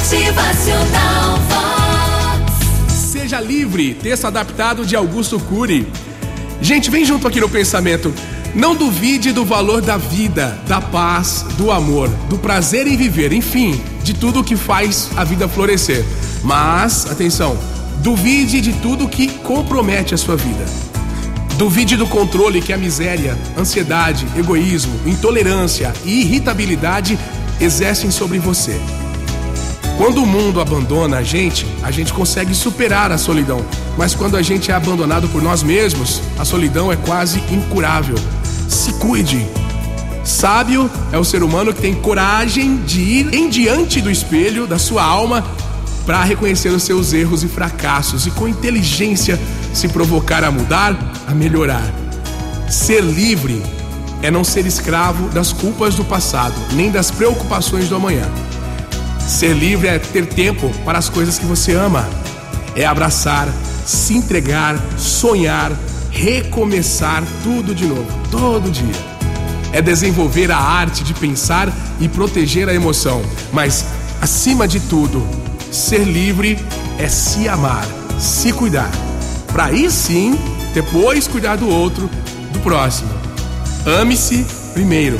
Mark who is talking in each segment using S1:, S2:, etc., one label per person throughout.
S1: Motivacional Vox.
S2: Seja livre, texto adaptado de Augusto Cury. Gente, vem junto aqui no pensamento. Não duvide do valor da vida, da paz, do amor, do prazer em viver, enfim, de tudo que faz a vida florescer. Mas, atenção, duvide de tudo que compromete a sua vida. Duvide do controle que a miséria, ansiedade, egoísmo, intolerância e irritabilidade exercem sobre você. Quando o mundo abandona a gente, a gente consegue superar a solidão. Mas quando a gente é abandonado por nós mesmos, a solidão é quase incurável. Se cuide. Sábio é o ser humano que tem coragem de ir em diante do espelho da sua alma para reconhecer os seus erros e fracassos e com inteligência se provocar a mudar, a melhorar. Ser livre é não ser escravo das culpas do passado, nem das preocupações do amanhã. Ser livre é ter tempo para as coisas que você ama, é abraçar, se entregar, sonhar, recomeçar tudo de novo, todo dia. É desenvolver a arte de pensar e proteger a emoção, mas acima de tudo, ser livre é se amar, se cuidar. Para aí sim, depois cuidar do outro, do próximo. Ame-se primeiro,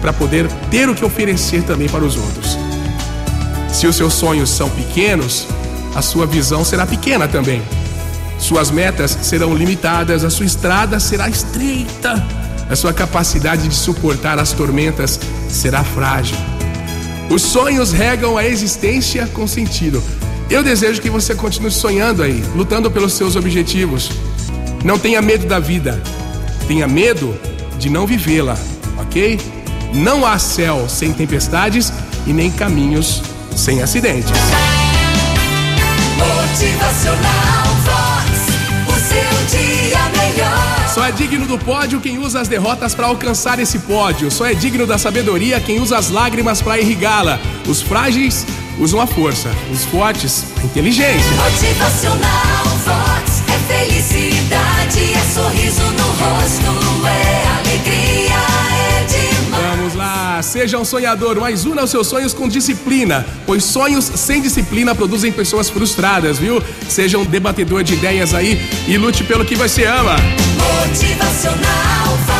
S2: para poder ter o que oferecer também para os outros. Se os seus sonhos são pequenos, a sua visão será pequena também. Suas metas serão limitadas, a sua estrada será estreita, a sua capacidade de suportar as tormentas será frágil. Os sonhos regam a existência com sentido. Eu desejo que você continue sonhando aí, lutando pelos seus objetivos. Não tenha medo da vida, tenha medo de não vivê-la, ok? Não há céu sem tempestades e nem caminhos sem acidentes.
S1: Motivacional Vox. O seu dia melhor.
S2: Só é digno do pódio quem usa as derrotas para alcançar esse pódio. Só é digno da sabedoria quem usa as lágrimas para irrigá-la. Os frágeis usam a força, os fortes a inteligência.
S1: Motivacional Vox. É felicidade,
S2: seja um sonhador, mas una os seus sonhos com disciplina, pois sonhos sem disciplina produzem pessoas frustradas, viu? Seja um debatedor de ideias aí e lute pelo que você ama.
S1: Motivacional.